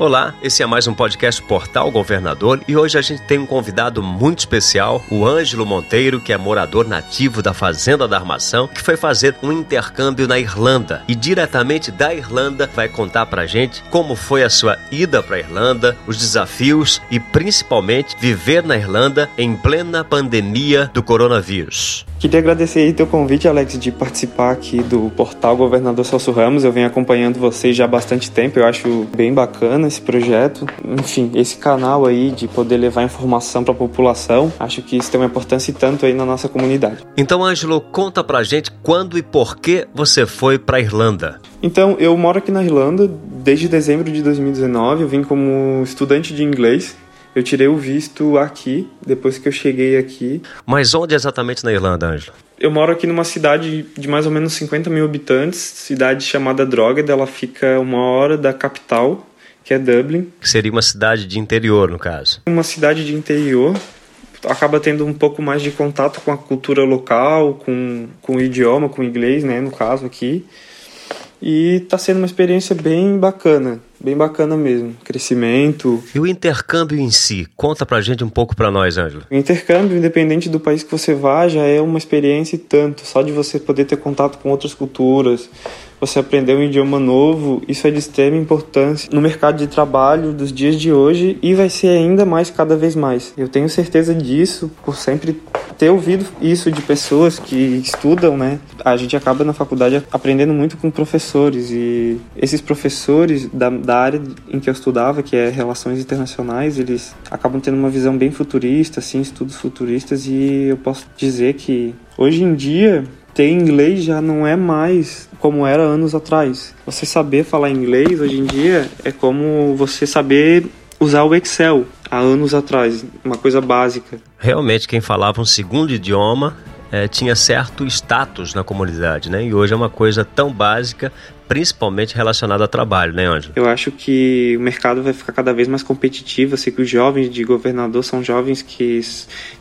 Olá, esse é mais um podcast Portal Governador e hoje a gente tem um convidado muito especial, o Ângelo Monteiro, que é morador nativo da Fazenda da Armação, que foi fazer um intercâmbio na Irlanda e diretamente da Irlanda vai contar pra gente como foi a sua ida pra Irlanda, os desafios e principalmente viver na Irlanda em plena pandemia do coronavírus. Queria agradecer aí teu convite, Alex, de participar aqui do portal Governador Celso Ramos. Eu venho acompanhando vocês já há bastante tempo, eu acho bem bacana esse projeto. Enfim, esse canal aí de poder levar informação para a população, acho que isso tem uma importância e tanto aí na nossa comunidade. Então, Ângelo, conta pra gente quando e por que você foi pra Irlanda. Então, eu moro aqui na Irlanda desde dezembro de 2019, eu vim como estudante de inglês eu tirei o visto aqui, depois que eu cheguei aqui. Mas onde exatamente na Irlanda, Ângelo? Eu moro aqui numa cidade de mais ou menos 50 mil habitantes, cidade chamada Drogheda, ela fica uma hora da capital, que é Dublin. Que seria uma cidade de interior, no caso. Uma cidade de interior, acaba tendo um pouco mais de contato com a cultura local, com, com o idioma, com o inglês, né, no caso aqui. E está sendo uma experiência bem bacana bem bacana mesmo, crescimento. E o intercâmbio em si, conta pra gente um pouco pra nós, Ângelo. O intercâmbio, independente do país que você vá, já é uma experiência e tanto, só de você poder ter contato com outras culturas, você aprender um idioma novo, isso é de extrema importância no mercado de trabalho dos dias de hoje e vai ser ainda mais cada vez mais. Eu tenho certeza disso por sempre ter ouvido isso de pessoas que estudam, né? A gente acaba na faculdade aprendendo muito com professores e esses professores da, da área em que eu estudava, que é relações internacionais, eles acabam tendo uma visão bem futurista, assim, estudos futuristas e eu posso dizer que hoje em dia ter inglês já não é mais como era anos atrás. Você saber falar inglês hoje em dia é como você saber usar o Excel há anos atrás, uma coisa básica. Realmente, quem falava um segundo idioma é, tinha certo status na comunidade, né? E hoje é uma coisa tão básica, principalmente relacionada a trabalho, né, Ângelo? Eu acho que o mercado vai ficar cada vez mais competitivo. Eu sei que os jovens de governador são jovens que,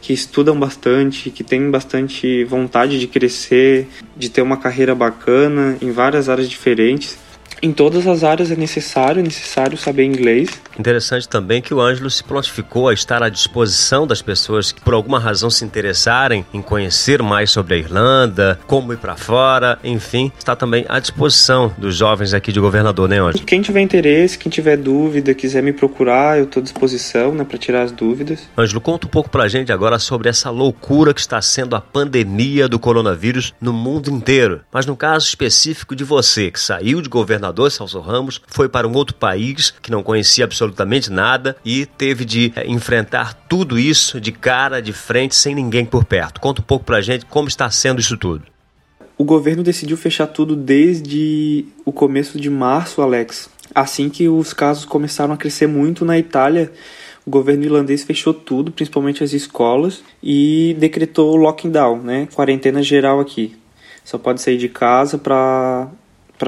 que estudam bastante, que têm bastante vontade de crescer, de ter uma carreira bacana em várias áreas diferentes. Em todas as áreas é necessário, é necessário saber inglês. Interessante também que o Ângelo se prontificou a estar à disposição das pessoas que por alguma razão se interessarem em conhecer mais sobre a Irlanda, como ir para fora, enfim, está também à disposição dos jovens aqui de governador, né, Ângelo? Quem tiver interesse, quem tiver dúvida, quiser me procurar, eu estou à disposição, né, para tirar as dúvidas. Ângelo, conta um pouco pra gente agora sobre essa loucura que está sendo a pandemia do coronavírus no mundo inteiro. Mas no caso específico de você, que saiu de governador governador Celso Ramos foi para um outro país que não conhecia absolutamente nada e teve de é, enfrentar tudo isso de cara, de frente, sem ninguém por perto. Conta um pouco pra gente como está sendo isso tudo. O governo decidiu fechar tudo desde o começo de março, Alex. Assim que os casos começaram a crescer muito na Itália, o governo irlandês fechou tudo, principalmente as escolas, e decretou lockdown, né? Quarentena geral aqui. Só pode sair de casa para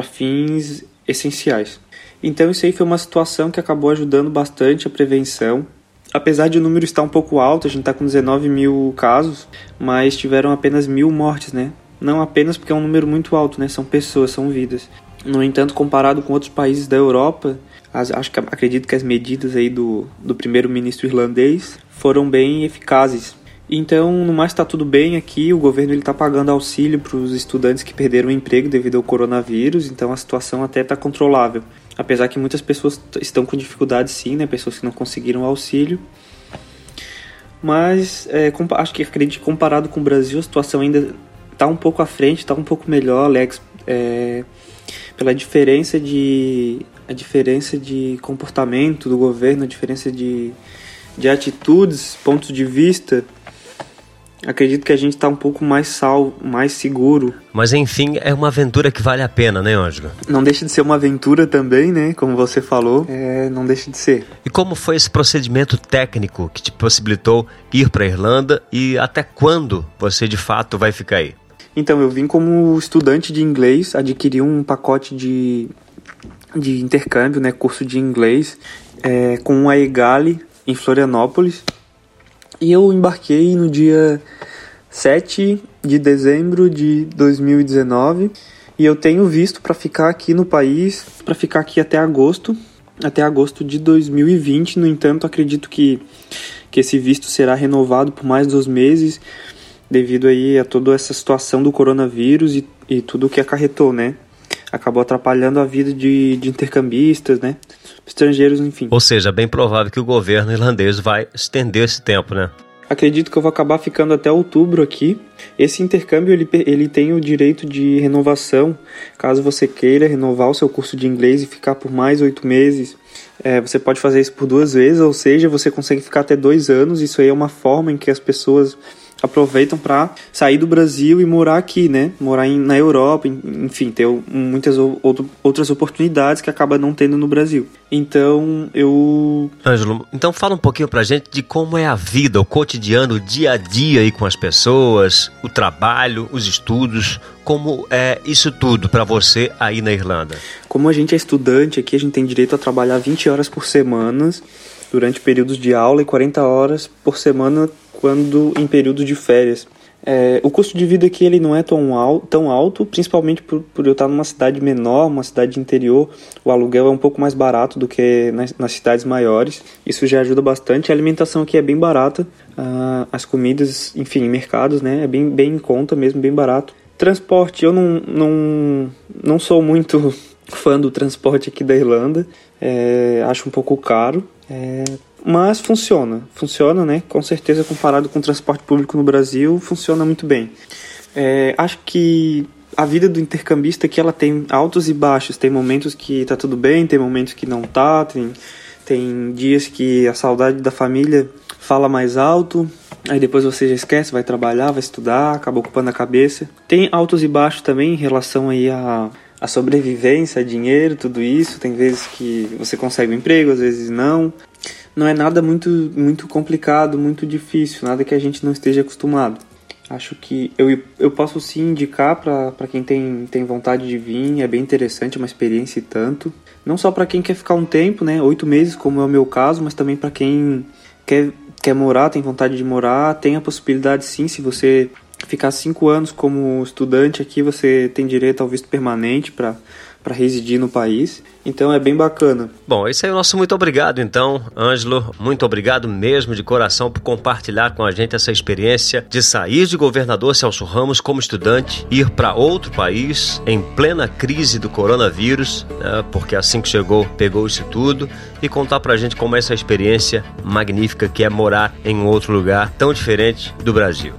fins essenciais. Então isso aí foi uma situação que acabou ajudando bastante a prevenção. Apesar de o número estar um pouco alto, a gente está com 19 mil casos, mas tiveram apenas mil mortes, né? Não apenas porque é um número muito alto, né? São pessoas, são vidas. No entanto, comparado com outros países da Europa, as, acho que acredito que as medidas aí do, do primeiro-ministro irlandês foram bem eficazes então, no mais está tudo bem aqui. O governo está pagando auxílio para os estudantes que perderam o emprego devido ao coronavírus. Então, a situação até está controlável. Apesar que muitas pessoas estão com dificuldade, sim, né? Pessoas que não conseguiram auxílio. Mas é, acho que acredito que comparado com o Brasil, a situação ainda está um pouco à frente, está um pouco melhor, Alex. É, pela diferença de a diferença de comportamento do governo, a diferença de, de atitudes, pontos de vista acredito que a gente está um pouco mais salvo, mais seguro. Mas enfim, é uma aventura que vale a pena, né, Ângelo? Não deixa de ser uma aventura também, né? Como você falou, é, não deixa de ser. E como foi esse procedimento técnico que te possibilitou ir para a Irlanda e até quando você de fato vai ficar aí? Então, eu vim como estudante de inglês, adquiri um pacote de, de intercâmbio, né, curso de inglês, é, com a EGALI em Florianópolis. E eu embarquei no dia 7 de dezembro de 2019 e eu tenho visto para ficar aqui no país, para ficar aqui até agosto. até agosto de 2020. No entanto, acredito que, que esse visto será renovado por mais dois meses, devido aí a toda essa situação do coronavírus e, e tudo o que acarretou, né? Acabou atrapalhando a vida de, de intercambistas, né? Estrangeiros, enfim. Ou seja, bem provável que o governo irlandês vai estender esse tempo, né? Acredito que eu vou acabar ficando até outubro aqui. Esse intercâmbio ele, ele tem o direito de renovação, caso você queira renovar o seu curso de inglês e ficar por mais oito meses. É, você pode fazer isso por duas vezes, ou seja, você consegue ficar até dois anos. Isso aí é uma forma em que as pessoas aproveitam para sair do Brasil e morar aqui, né? Morar em, na Europa, enfim, ter muitas outro, outras oportunidades que acaba não tendo no Brasil. Então, eu. Ângelo, então fala um pouquinho pra gente de como é a vida, o cotidiano, o dia a dia aí com as pessoas, o trabalho, os estudos, como é isso tudo para você aí na Irlanda? Como a gente é estudante aqui, a gente tem direito a trabalhar 20 horas por semana durante períodos de aula e 40 horas por semana quando em período de férias. É, o custo de vida aqui ele não é tão alto, tão alto principalmente por, por eu estar numa cidade menor, uma cidade interior. O aluguel é um pouco mais barato do que nas, nas cidades maiores. Isso já ajuda bastante. A alimentação aqui é bem barata. Ah, as comidas, enfim, mercados, né, é bem, bem em conta mesmo, bem barato. Transporte, eu não, não, não sou muito fã do transporte aqui da Irlanda. É, acho um pouco caro. É, mas funciona, funciona, né? Com certeza, comparado com o transporte público no Brasil, funciona muito bem. É, acho que a vida do intercambista aqui ela tem altos e baixos. Tem momentos que tá tudo bem, tem momentos que não tá, tem, tem dias que a saudade da família fala mais alto, aí depois você já esquece, vai trabalhar, vai estudar, acaba ocupando a cabeça. Tem altos e baixos também em relação aí a a sobrevivência, dinheiro, tudo isso. Tem vezes que você consegue um emprego, às vezes não não é nada muito, muito complicado, muito difícil, nada que a gente não esteja acostumado. Acho que eu, eu posso sim indicar para quem tem, tem vontade de vir, é bem interessante, é uma experiência e tanto. Não só para quem quer ficar um tempo, né, oito meses, como é o meu caso, mas também para quem quer, quer morar, tem vontade de morar, tem a possibilidade sim, se você ficar cinco anos como estudante aqui, você tem direito ao visto permanente para para residir no país. Então é bem bacana. Bom, esse é o nosso muito obrigado então, Ângelo. Muito obrigado mesmo de coração por compartilhar com a gente essa experiência de sair de governador Celso Ramos como estudante, ir para outro país em plena crise do coronavírus, né, porque assim que chegou, pegou isso tudo, e contar para a gente como é essa experiência magnífica que é morar em outro lugar tão diferente do Brasil.